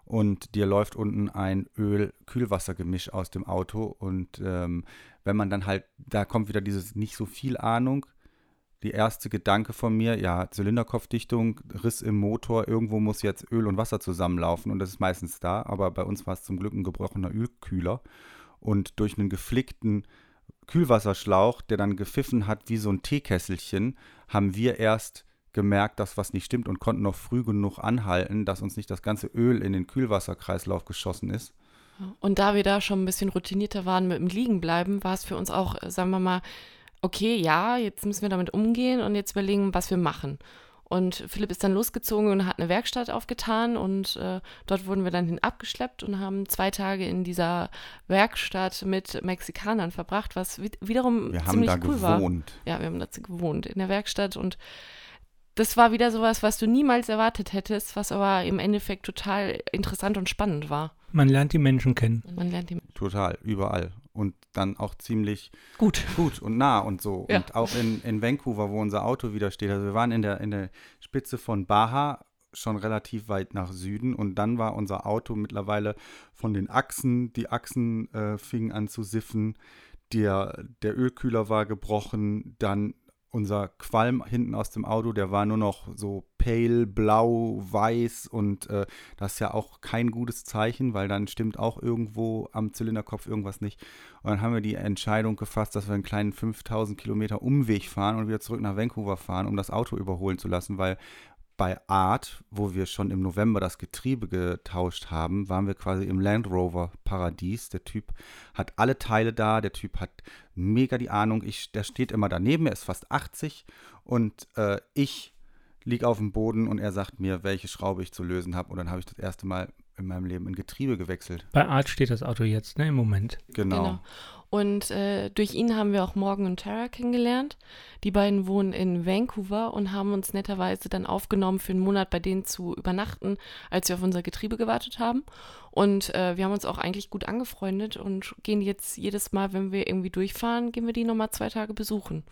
und dir läuft unten ein Öl-Kühlwassergemisch aus dem Auto. Und ähm, wenn man dann halt, da kommt wieder dieses nicht so viel Ahnung, die erste Gedanke von mir, ja, Zylinderkopfdichtung, Riss im Motor, irgendwo muss jetzt Öl und Wasser zusammenlaufen. Und das ist meistens da, aber bei uns war es zum Glück ein gebrochener Ölkühler. Und durch einen geflickten Kühlwasserschlauch, der dann gepfiffen hat wie so ein Teekesselchen, haben wir erst gemerkt, dass was nicht stimmt und konnten noch früh genug anhalten, dass uns nicht das ganze Öl in den Kühlwasserkreislauf geschossen ist. Und da wir da schon ein bisschen routinierter waren mit dem Liegenbleiben, war es für uns auch, sagen wir mal, okay, ja, jetzt müssen wir damit umgehen und jetzt überlegen, was wir machen. Und Philipp ist dann losgezogen und hat eine Werkstatt aufgetan und äh, dort wurden wir dann hin abgeschleppt und haben zwei Tage in dieser Werkstatt mit Mexikanern verbracht, was wiederum wir ziemlich haben da cool gewohnt. war. Ja, wir haben da gewohnt in der Werkstatt und das war wieder sowas, was du niemals erwartet hättest, was aber im Endeffekt total interessant und spannend war. Man lernt die Menschen kennen. Man lernt die Total, überall. Und dann auch ziemlich gut, gut und nah und so. Ja. Und auch in, in Vancouver, wo unser Auto wieder steht. Also wir waren in der, in der Spitze von Baja, schon relativ weit nach Süden. Und dann war unser Auto mittlerweile von den Achsen, die Achsen äh, fingen an zu siffen. Der, der Ölkühler war gebrochen, dann unser Qualm hinten aus dem Auto, der war nur noch so pale, blau, weiß und äh, das ist ja auch kein gutes Zeichen, weil dann stimmt auch irgendwo am Zylinderkopf irgendwas nicht. Und dann haben wir die Entscheidung gefasst, dass wir einen kleinen 5000 Kilometer Umweg fahren und wieder zurück nach Vancouver fahren, um das Auto überholen zu lassen, weil bei Art, wo wir schon im November das Getriebe getauscht haben, waren wir quasi im Land Rover Paradies. Der Typ hat alle Teile da, der Typ hat mega die Ahnung. Ich, der steht immer daneben, er ist fast 80 und äh, ich liege auf dem Boden und er sagt mir, welche Schraube ich zu lösen habe. Und dann habe ich das erste Mal in meinem Leben ein Getriebe gewechselt. Bei Art steht das Auto jetzt, ne, im Moment. Genau. genau. Und äh, durch ihn haben wir auch Morgan und Tara kennengelernt. Die beiden wohnen in Vancouver und haben uns netterweise dann aufgenommen, für einen Monat bei denen zu übernachten, als wir auf unser Getriebe gewartet haben. Und äh, wir haben uns auch eigentlich gut angefreundet und gehen jetzt jedes Mal, wenn wir irgendwie durchfahren, gehen wir die nochmal zwei Tage besuchen.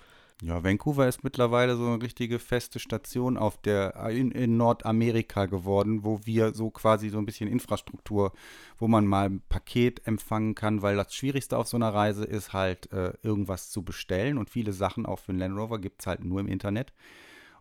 Ja, Vancouver ist mittlerweile so eine richtige feste Station auf der, in, in, Nordamerika geworden, wo wir so quasi so ein bisschen Infrastruktur, wo man mal ein Paket empfangen kann, weil das Schwierigste auf so einer Reise ist halt äh, irgendwas zu bestellen und viele Sachen auch für den Land Rover gibt es halt nur im Internet.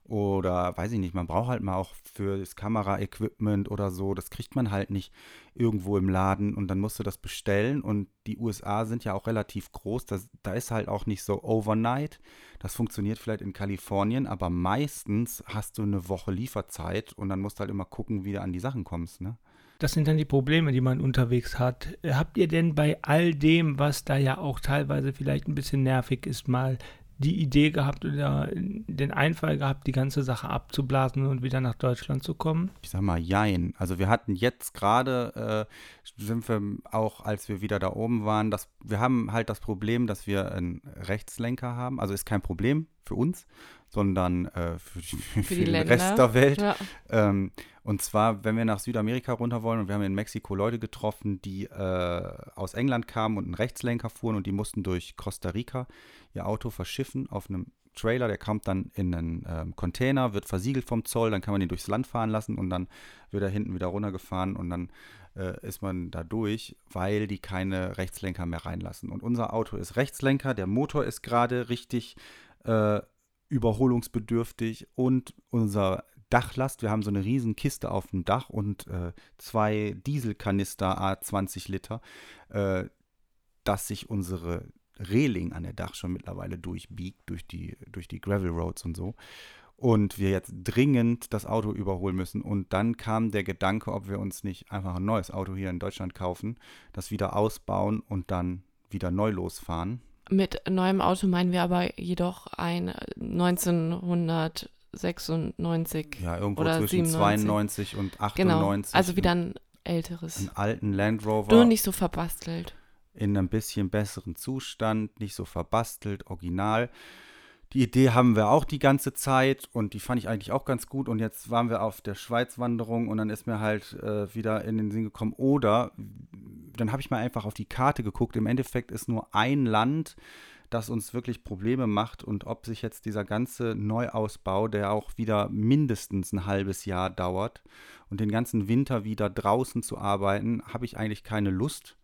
Oder weiß ich nicht, man braucht halt mal auch für das Kameraequipment oder so. Das kriegt man halt nicht irgendwo im Laden und dann musst du das bestellen. Und die USA sind ja auch relativ groß. Das, da ist halt auch nicht so overnight. Das funktioniert vielleicht in Kalifornien, aber meistens hast du eine Woche Lieferzeit und dann musst du halt immer gucken, wie du an die Sachen kommst, ne? Das sind dann die Probleme, die man unterwegs hat. Habt ihr denn bei all dem, was da ja auch teilweise vielleicht ein bisschen nervig ist, mal die Idee gehabt oder den Einfall gehabt, die ganze Sache abzublasen und wieder nach Deutschland zu kommen? Ich sag mal, jein. Also wir hatten jetzt gerade, äh, sind wir auch, als wir wieder da oben waren, dass wir haben halt das Problem, dass wir einen Rechtslenker haben. Also ist kein Problem für uns, sondern äh, für, für, für, den Länder. Rest der Welt. Ja. Ähm, und zwar, wenn wir nach Südamerika runter wollen und wir haben in Mexiko Leute getroffen, die äh, aus England kamen und einen Rechtslenker fuhren und die mussten durch Costa Rica ihr Auto verschiffen auf einem Trailer, der kommt dann in einen ähm, Container, wird versiegelt vom Zoll, dann kann man den durchs Land fahren lassen und dann wird er hinten wieder runtergefahren und dann äh, ist man da durch, weil die keine Rechtslenker mehr reinlassen. Und unser Auto ist Rechtslenker, der Motor ist gerade richtig äh, überholungsbedürftig und unser Dachlast, wir haben so eine riesen Kiste auf dem Dach und äh, zwei Dieselkanister A20 Liter, äh, dass sich unsere Reling an der Dach schon mittlerweile durchbiegt, durch die, durch die Gravel Roads und so. Und wir jetzt dringend das Auto überholen müssen. Und dann kam der Gedanke, ob wir uns nicht einfach ein neues Auto hier in Deutschland kaufen, das wieder ausbauen und dann wieder neu losfahren. Mit neuem Auto meinen wir aber jedoch ein 1996 ja, irgendwo oder zwischen 97. 92 und 98. Genau, also wieder ein älteres. Einen alten Land Rover. Nur nicht so verbastelt. In einem bisschen besseren Zustand, nicht so verbastelt, original. Die Idee haben wir auch die ganze Zeit und die fand ich eigentlich auch ganz gut. Und jetzt waren wir auf der Schweizwanderung und dann ist mir halt äh, wieder in den Sinn gekommen, oder dann habe ich mal einfach auf die Karte geguckt. Im Endeffekt ist nur ein Land, das uns wirklich Probleme macht und ob sich jetzt dieser ganze Neuausbau, der auch wieder mindestens ein halbes Jahr dauert und den ganzen Winter wieder draußen zu arbeiten, habe ich eigentlich keine Lust.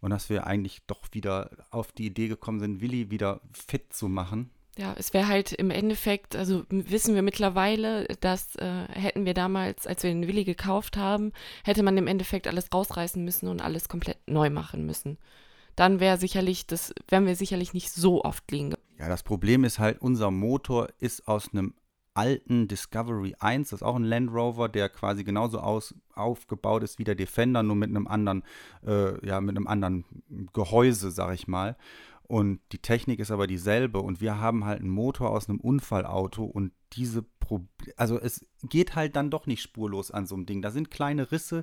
Und dass wir eigentlich doch wieder auf die Idee gekommen sind, Willi wieder fit zu machen. Ja, es wäre halt im Endeffekt, also wissen wir mittlerweile, dass äh, hätten wir damals, als wir den Willi gekauft haben, hätte man im Endeffekt alles rausreißen müssen und alles komplett neu machen müssen. Dann wäre sicherlich, das wären wir sicherlich nicht so oft liegen. Ja, das Problem ist halt, unser Motor ist aus einem alten Discovery 1, das ist auch ein Land Rover, der quasi genauso aus, aufgebaut ist wie der Defender, nur mit einem anderen, äh, ja, mit einem anderen Gehäuse, sag ich mal. Und die Technik ist aber dieselbe und wir haben halt einen Motor aus einem Unfallauto und diese Pro also es geht halt dann doch nicht spurlos an so einem Ding. Da sind kleine Risse,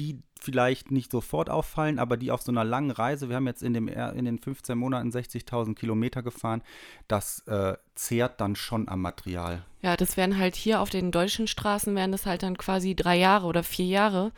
die vielleicht nicht sofort auffallen, aber die auf so einer langen Reise, wir haben jetzt in, dem, in den 15 Monaten 60.000 Kilometer gefahren, das äh, zehrt dann schon am Material. Ja, das wären halt hier auf den deutschen Straßen, wären das halt dann quasi drei Jahre oder vier Jahre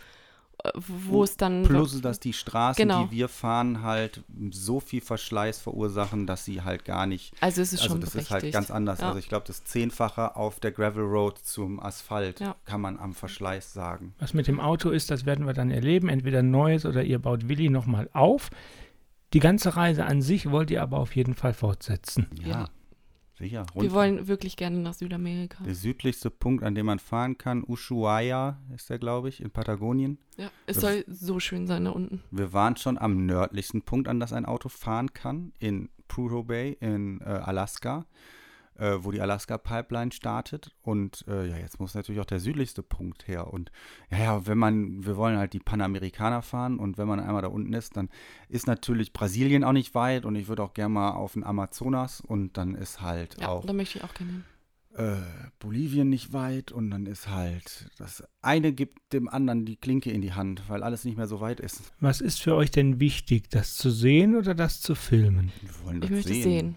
wo es dann. Plus, dass die Straßen, genau. die wir fahren, halt so viel Verschleiß verursachen, dass sie halt gar nicht. Also es ist also schon das ist halt ganz anders. Ja. Also ich glaube, das Zehnfache auf der Gravel Road zum Asphalt ja. kann man am Verschleiß sagen. Was mit dem Auto ist, das werden wir dann erleben. Entweder neues oder ihr baut Willi nochmal auf. Die ganze Reise an sich wollt ihr aber auf jeden Fall fortsetzen. ja. Sicher. Wir wollen wirklich gerne nach Südamerika. Der südlichste Punkt, an dem man fahren kann, Ushuaia ist der, glaube ich, in Patagonien. Ja, es wir, soll so schön sein da unten. Wir waren schon am nördlichsten Punkt, an das ein Auto fahren kann, in Prudhoe Bay in äh, Alaska äh, wo die Alaska-Pipeline startet. Und äh, ja, jetzt muss natürlich auch der südlichste Punkt her. Und ja, ja, wenn man, wir wollen halt die Panamerikaner fahren und wenn man einmal da unten ist, dann ist natürlich Brasilien auch nicht weit und ich würde auch gerne mal auf den Amazonas und dann ist halt ja, auch. da möchte ich auch gerne hin. Äh, Bolivien nicht weit und dann ist halt das eine gibt dem anderen die Klinke in die Hand, weil alles nicht mehr so weit ist. Was ist für euch denn wichtig, das zu sehen oder das zu filmen? Wir wollen das ich möchte sehen. sehen.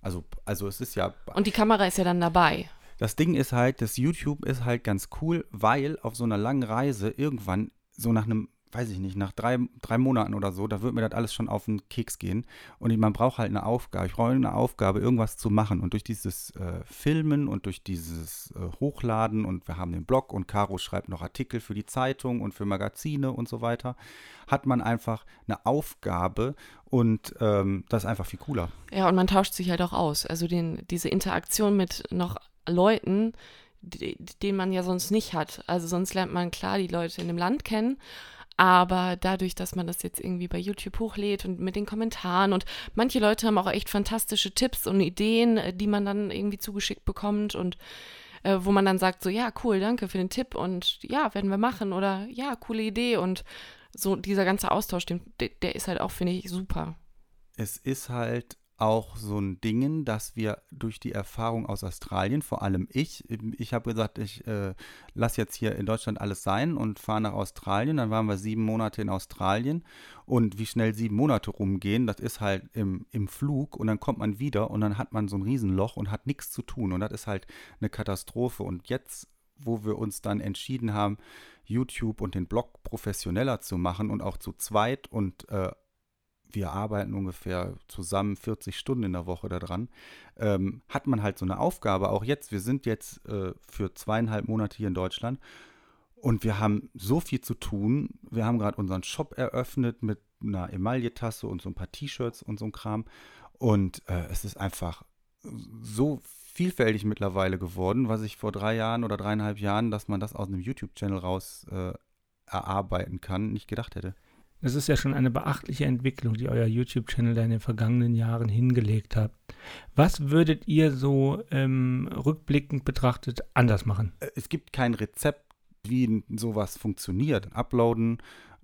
Also, also es ist ja. Und die Kamera ist ja dann dabei. Das Ding ist halt, das YouTube ist halt ganz cool, weil auf so einer langen Reise irgendwann, so nach einem weiß ich nicht, nach drei, drei Monaten oder so, da wird mir das alles schon auf den Keks gehen. Und man braucht halt eine Aufgabe. Ich brauche eine Aufgabe, irgendwas zu machen. Und durch dieses äh, Filmen und durch dieses äh, Hochladen und wir haben den Blog und Caro schreibt noch Artikel für die Zeitung und für Magazine und so weiter, hat man einfach eine Aufgabe und ähm, das ist einfach viel cooler. Ja, und man tauscht sich halt auch aus. Also den, diese Interaktion mit noch Leuten, den man ja sonst nicht hat. Also sonst lernt man klar die Leute in dem Land kennen, aber dadurch, dass man das jetzt irgendwie bei YouTube hochlädt und mit den Kommentaren und manche Leute haben auch echt fantastische Tipps und Ideen, äh, die man dann irgendwie zugeschickt bekommt und äh, wo man dann sagt, so ja, cool, danke für den Tipp und ja, werden wir machen oder ja, coole Idee und so dieser ganze Austausch, der, der ist halt auch, finde ich, super. Es ist halt auch so ein Ding, dass wir durch die Erfahrung aus Australien, vor allem ich, ich habe gesagt, ich äh, lasse jetzt hier in Deutschland alles sein und fahre nach Australien. Dann waren wir sieben Monate in Australien und wie schnell sieben Monate rumgehen, das ist halt im, im Flug und dann kommt man wieder und dann hat man so ein Riesenloch und hat nichts zu tun und das ist halt eine Katastrophe. Und jetzt, wo wir uns dann entschieden haben, YouTube und den Blog professioneller zu machen und auch zu zweit und äh, wir arbeiten ungefähr zusammen 40 Stunden in der Woche daran, ähm, hat man halt so eine Aufgabe. Auch jetzt, wir sind jetzt äh, für zweieinhalb Monate hier in Deutschland und wir haben so viel zu tun. Wir haben gerade unseren Shop eröffnet mit einer Emaille-Tasse und so ein paar T-Shirts und so ein Kram. Und äh, es ist einfach so vielfältig mittlerweile geworden, was ich vor drei Jahren oder dreieinhalb Jahren, dass man das aus einem YouTube-Channel raus äh, erarbeiten kann, nicht gedacht hätte. Das ist ja schon eine beachtliche Entwicklung, die euer YouTube-Channel da in den vergangenen Jahren hingelegt hat. Was würdet ihr so ähm, rückblickend betrachtet anders machen? Äh, es gibt kein Rezept, wie sowas funktioniert. Uploaden,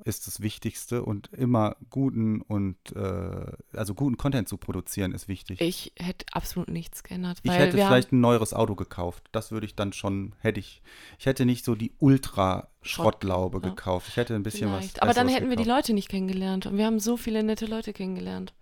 ist das Wichtigste und immer guten und äh, also guten Content zu produzieren ist wichtig. Ich hätte absolut nichts geändert. ich hätte vielleicht ein neueres Auto gekauft. Das würde ich dann schon, hätte ich. Ich hätte nicht so die Ultra-Schrottlaube ja. gekauft. Ich hätte ein bisschen vielleicht. was. Aber dann hätten gekauft. wir die Leute nicht kennengelernt. Und wir haben so viele nette Leute kennengelernt.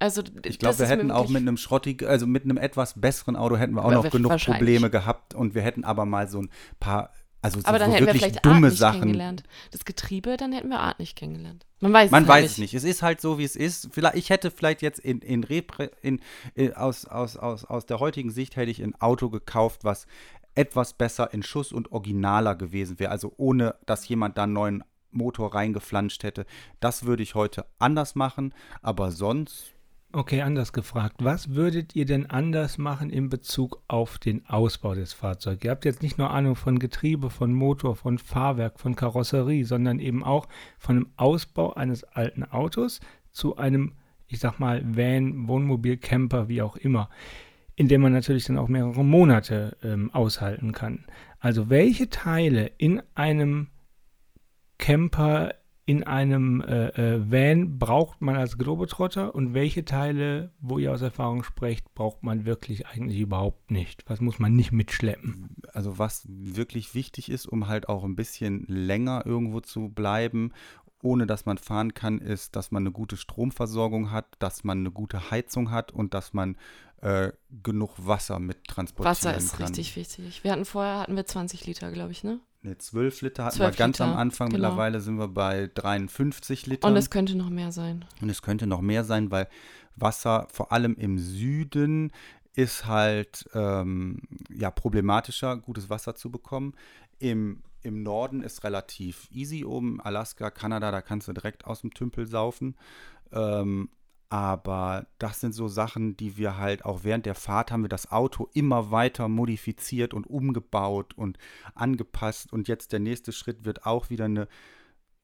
Also, ich glaube, wir hätten auch mit einem schrottigen, also mit einem etwas besseren Auto hätten wir auch noch genug Probleme gehabt und wir hätten aber mal so ein paar also aber dann hätten wir vielleicht dumme Art nicht Sachen. kennengelernt. Das Getriebe, dann hätten wir Art nicht kennengelernt. Man weiß Man es weiß nicht. es nicht. Es ist halt so, wie es ist. Vielleicht, ich hätte vielleicht jetzt in, in, Repre, in, in aus, aus, aus, aus der heutigen Sicht hätte ich ein Auto gekauft, was etwas besser in Schuss und originaler gewesen wäre. Also ohne, dass jemand da einen neuen Motor reingeflanscht hätte. Das würde ich heute anders machen. Aber sonst Okay, anders gefragt. Was würdet ihr denn anders machen in Bezug auf den Ausbau des Fahrzeugs? Ihr habt jetzt nicht nur Ahnung von Getriebe, von Motor, von Fahrwerk, von Karosserie, sondern eben auch von dem Ausbau eines alten Autos zu einem, ich sag mal, Van, Wohnmobil, Camper, wie auch immer, in dem man natürlich dann auch mehrere Monate ähm, aushalten kann. Also welche Teile in einem Camper in einem äh, äh, Van braucht man als Globetrotter und welche Teile, wo ihr aus Erfahrung sprecht, braucht man wirklich eigentlich überhaupt nicht? Was muss man nicht mitschleppen? Also was wirklich wichtig ist, um halt auch ein bisschen länger irgendwo zu bleiben, ohne dass man fahren kann, ist, dass man eine gute Stromversorgung hat, dass man eine gute Heizung hat und dass man äh, genug Wasser mit transportieren Wasser ist kann. richtig wichtig. Wir hatten vorher hatten wir 20 Liter, glaube ich, ne? Ne, 12 Liter hatten 12 wir ganz Liter, am Anfang. Genau. Mittlerweile sind wir bei 53 Litern. Und es könnte noch mehr sein. Und es könnte noch mehr sein, weil Wasser vor allem im Süden ist halt ähm, ja, problematischer, gutes Wasser zu bekommen. Im, Im Norden ist relativ easy oben. Alaska, Kanada, da kannst du direkt aus dem Tümpel saufen. Ähm, aber das sind so Sachen, die wir halt auch während der Fahrt haben wir das Auto immer weiter modifiziert und umgebaut und angepasst. Und jetzt der nächste Schritt wird auch wieder eine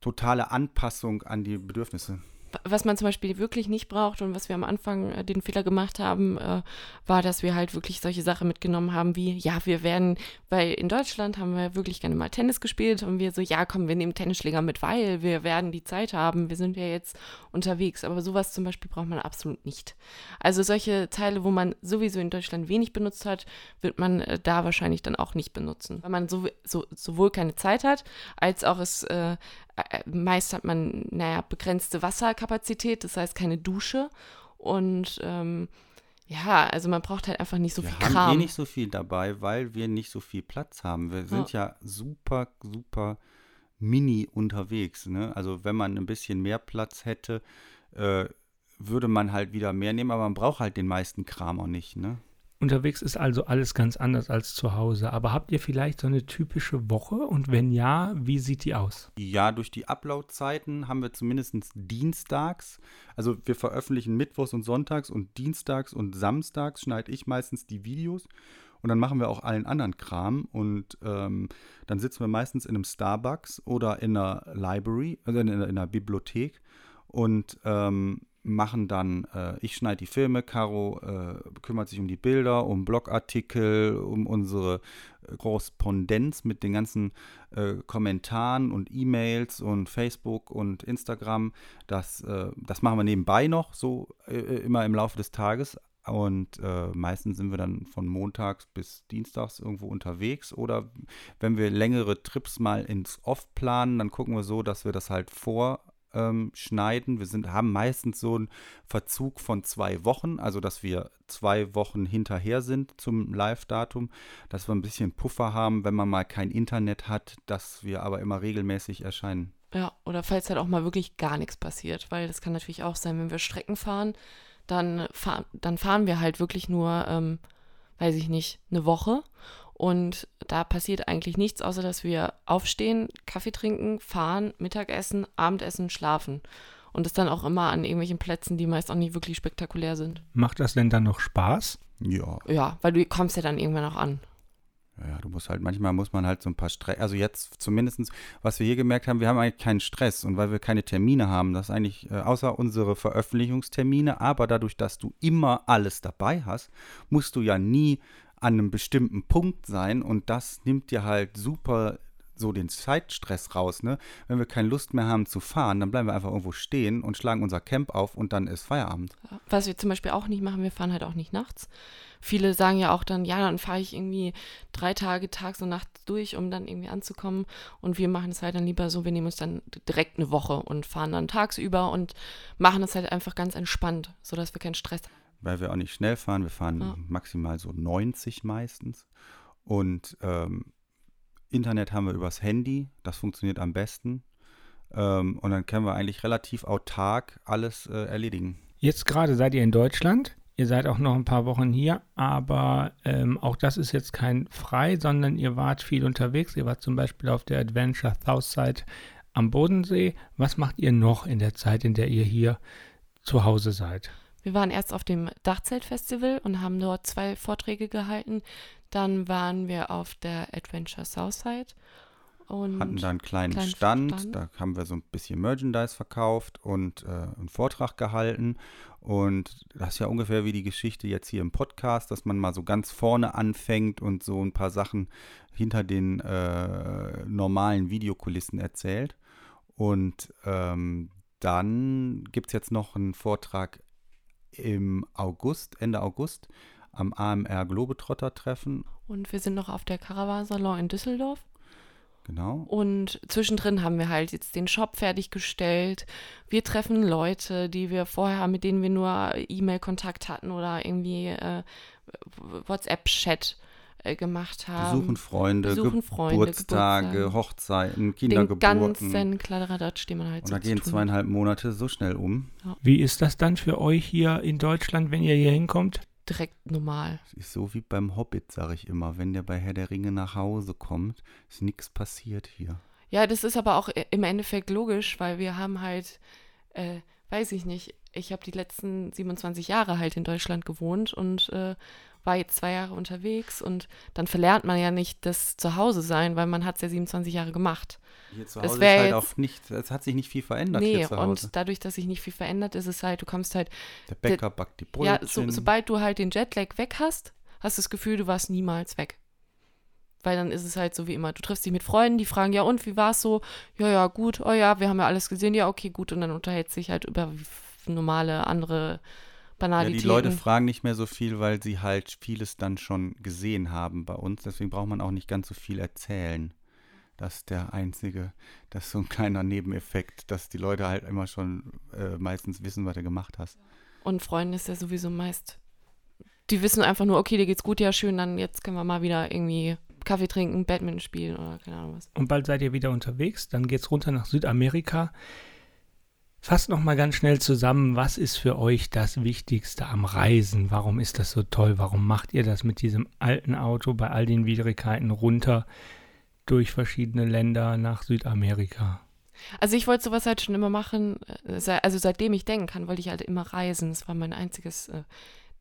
totale Anpassung an die Bedürfnisse was man zum Beispiel wirklich nicht braucht und was wir am Anfang äh, den Fehler gemacht haben, äh, war, dass wir halt wirklich solche Sachen mitgenommen haben wie, ja, wir werden, weil in Deutschland haben wir wirklich gerne mal Tennis gespielt und wir so, ja, komm, wir nehmen Tennisschläger mit, weil wir werden die Zeit haben, wir sind ja jetzt unterwegs. Aber sowas zum Beispiel braucht man absolut nicht. Also solche Teile, wo man sowieso in Deutschland wenig benutzt hat, wird man äh, da wahrscheinlich dann auch nicht benutzen, weil man so, so, sowohl keine Zeit hat, als auch es äh, meist hat man, naja, begrenzte Wasserkapazität, das heißt keine Dusche. Und ähm, ja, also man braucht halt einfach nicht so wir viel Kram. Wir haben eh nicht so viel dabei, weil wir nicht so viel Platz haben. Wir sind ja, ja super, super mini unterwegs. Ne? Also wenn man ein bisschen mehr Platz hätte, äh, würde man halt wieder mehr nehmen, aber man braucht halt den meisten Kram auch nicht. Ne? Unterwegs ist also alles ganz anders als zu Hause. Aber habt ihr vielleicht so eine typische Woche? Und wenn ja, wie sieht die aus? Ja, durch die Upload-Zeiten haben wir zumindest dienstags. Also wir veröffentlichen mittwochs und sonntags und dienstags und samstags schneide ich meistens die Videos. Und dann machen wir auch allen anderen Kram. Und ähm, dann sitzen wir meistens in einem Starbucks oder in einer Library, also in, in einer Bibliothek und ähm, machen dann, äh, ich schneide die Filme, Caro äh, kümmert sich um die Bilder, um Blogartikel, um unsere äh, Korrespondenz mit den ganzen äh, Kommentaren und E-Mails und Facebook und Instagram. Das, äh, das machen wir nebenbei noch, so äh, immer im Laufe des Tages. Und meistens sind wir dann von montags bis dienstags irgendwo unterwegs. Oder wenn wir längere Trips mal ins Off planen, dann gucken wir so, dass wir das halt vor ähm, schneiden. Wir sind, haben meistens so einen Verzug von zwei Wochen, also dass wir zwei Wochen hinterher sind zum Live-Datum, dass wir ein bisschen Puffer haben, wenn man mal kein Internet hat, dass wir aber immer regelmäßig erscheinen. Ja, oder falls halt auch mal wirklich gar nichts passiert, weil das kann natürlich auch sein, wenn wir Strecken fahren, dann, fahr, dann fahren wir halt wirklich nur, ähm, weiß ich nicht, eine Woche und da passiert eigentlich nichts, außer dass wir aufstehen, Kaffee trinken, fahren, Mittagessen, Abendessen, schlafen. Und das dann auch immer an irgendwelchen Plätzen, die meist auch nicht wirklich spektakulär sind. Macht das denn dann noch Spaß? Ja. Ja, weil du kommst ja dann irgendwann auch an. Ja, du musst halt, manchmal muss man halt so ein paar Stress, also jetzt zumindest, was wir hier gemerkt haben, wir haben eigentlich keinen Stress und weil wir keine Termine haben, das ist eigentlich, äh, außer unsere Veröffentlichungstermine, aber dadurch, dass du immer alles dabei hast, musst du ja nie an einem bestimmten Punkt sein und das nimmt dir halt super so den Zeitstress raus, ne? Wenn wir keine Lust mehr haben zu fahren, dann bleiben wir einfach irgendwo stehen und schlagen unser Camp auf und dann ist Feierabend. Was wir zum Beispiel auch nicht machen, wir fahren halt auch nicht nachts. Viele sagen ja auch dann, ja, dann fahre ich irgendwie drei Tage tags und nachts durch, um dann irgendwie anzukommen. Und wir machen es halt dann lieber so, wir nehmen uns dann direkt eine Woche und fahren dann tagsüber und machen es halt einfach ganz entspannt, sodass wir keinen Stress haben weil wir auch nicht schnell fahren. Wir fahren ja. maximal so 90 meistens. Und ähm, Internet haben wir übers Handy, das funktioniert am besten. Ähm, und dann können wir eigentlich relativ autark alles äh, erledigen. Jetzt gerade seid ihr in Deutschland. Ihr seid auch noch ein paar Wochen hier, aber ähm, auch das ist jetzt kein Frei, sondern ihr wart viel unterwegs. Ihr wart zum Beispiel auf der Adventure Southside am Bodensee. Was macht ihr noch in der Zeit, in der ihr hier zu Hause seid? Wir waren erst auf dem Dachzeltfestival und haben dort zwei Vorträge gehalten. Dann waren wir auf der Adventure Southside und hatten da einen kleinen, kleinen Stand. Stand. Da haben wir so ein bisschen Merchandise verkauft und äh, einen Vortrag gehalten. Und das ist ja ungefähr wie die Geschichte jetzt hier im Podcast, dass man mal so ganz vorne anfängt und so ein paar Sachen hinter den äh, normalen Videokulissen erzählt. Und ähm, dann gibt es jetzt noch einen Vortrag im August, Ende August, am AMR Globetrotter Treffen. Und wir sind noch auf der Caravan-Salon in Düsseldorf. Genau. Und zwischendrin haben wir halt jetzt den Shop fertiggestellt. Wir treffen Leute, die wir vorher, mit denen wir nur E-Mail-Kontakt hatten oder irgendwie äh, WhatsApp-Chat äh, gemacht haben. Besuchen Freunde, Besuchen Freunde Geburtstage, Geburtstage, Hochzeiten, Kindergeburten. Den ganzen Kladderadatsch, den man halt Und so da gehen zweieinhalb Monate so schnell um. Ja. Wie ist das dann für euch hier in Deutschland, wenn ihr hier hinkommt? Direkt normal. Es ist so wie beim Hobbit, sage ich immer. Wenn der bei Herr der Ringe nach Hause kommt, ist nichts passiert hier. Ja, das ist aber auch im Endeffekt logisch, weil wir haben halt, äh, weiß ich nicht, ich habe die letzten 27 Jahre halt in Deutschland gewohnt und äh, war jetzt zwei Jahre unterwegs und dann verlernt man ja nicht das Zuhause sein, weil man hat es ja 27 Jahre gemacht. Hier zu Hause ist halt jetzt, auch nicht, es hat sich nicht viel verändert nee, hier zu Hause. und dadurch, dass sich nicht viel verändert, ist es halt, du kommst halt. Der Bäcker backt die Brötchen. Ja, so, sobald du halt den Jetlag weg hast, hast du das Gefühl, du warst niemals weg. Weil dann ist es halt so wie immer. Du triffst dich mit Freunden, die fragen, ja und, wie war es so? Ja, ja, gut, oh ja, wir haben ja alles gesehen, ja, okay, gut. Und dann unterhält sich halt über normale andere Banalitäten. Ja, die Leute fragen nicht mehr so viel, weil sie halt vieles dann schon gesehen haben bei uns. Deswegen braucht man auch nicht ganz so viel erzählen. Das ist der einzige, das ist so ein kleiner Nebeneffekt, dass die Leute halt immer schon äh, meistens wissen, was du gemacht hast. Und Freunde ist ja sowieso meist, die wissen einfach nur, okay, dir geht's gut, ja schön, dann jetzt können wir mal wieder irgendwie Kaffee trinken, Badminton spielen oder keine Ahnung was. Und bald seid ihr wieder unterwegs, dann geht's runter nach Südamerika. Fasst noch mal ganz schnell zusammen, was ist für euch das Wichtigste am Reisen? Warum ist das so toll? Warum macht ihr das mit diesem alten Auto bei all den Widrigkeiten runter durch verschiedene Länder nach Südamerika? Also ich wollte sowas halt schon immer machen, äh, also seitdem ich denken kann, wollte ich halt immer reisen. Das war mein einziges äh,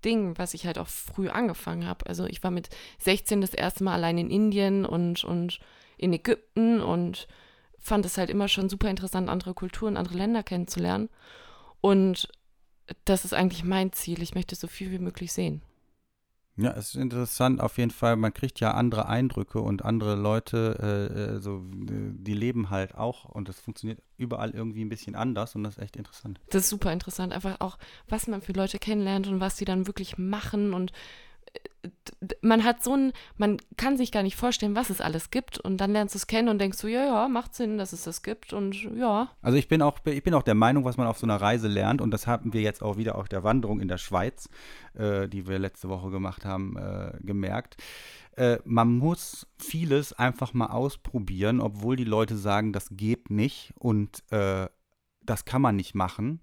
Ding, was ich halt auch früh angefangen habe. Also ich war mit 16 das erste Mal allein in Indien und, und in Ägypten und fand es halt immer schon super interessant, andere Kulturen, andere Länder kennenzulernen. Und das ist eigentlich mein Ziel. Ich möchte so viel wie möglich sehen. Ja, es ist interessant auf jeden Fall. Man kriegt ja andere Eindrücke und andere Leute, äh, äh so, die leben halt auch und das funktioniert überall irgendwie ein bisschen anders und das ist echt interessant. Das ist super interessant. Einfach auch, was man für Leute kennenlernt und was sie dann wirklich machen und man hat so ein, man kann sich gar nicht vorstellen, was es alles gibt und dann lernst du es kennen und denkst du, ja, ja, macht Sinn, dass es das gibt und ja. Also ich bin auch, ich bin auch der Meinung, was man auf so einer Reise lernt und das haben wir jetzt auch wieder auf der Wanderung in der Schweiz, äh, die wir letzte Woche gemacht haben, äh, gemerkt. Äh, man muss vieles einfach mal ausprobieren, obwohl die Leute sagen, das geht nicht und äh, das kann man nicht machen.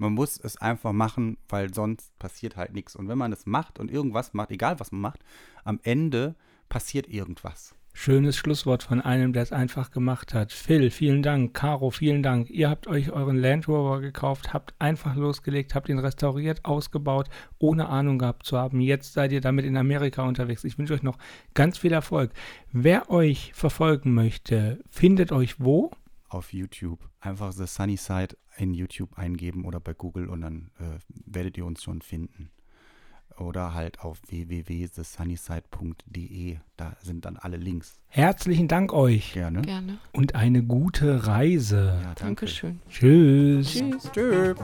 Man muss es einfach machen, weil sonst passiert halt nichts. Und wenn man es macht und irgendwas macht, egal was man macht, am Ende passiert irgendwas. Schönes Schlusswort von einem, der es einfach gemacht hat. Phil, vielen Dank. Caro, vielen Dank. Ihr habt euch euren Land Rover gekauft, habt einfach losgelegt, habt ihn restauriert, ausgebaut, ohne Ahnung gehabt zu haben. Jetzt seid ihr damit in Amerika unterwegs. Ich wünsche euch noch ganz viel Erfolg. Wer euch verfolgen möchte, findet euch wo? Auf YouTube. Einfach The Sunny Side in YouTube eingeben oder bei Google und dann äh, werdet ihr uns schon finden. Oder halt auf www.thesunnyside.de. Da sind dann alle Links. Herzlichen Dank euch. Gerne. Gerne. Und eine gute Reise. Ja, danke. Dankeschön. Tschüss. Tschüss. Tschüss.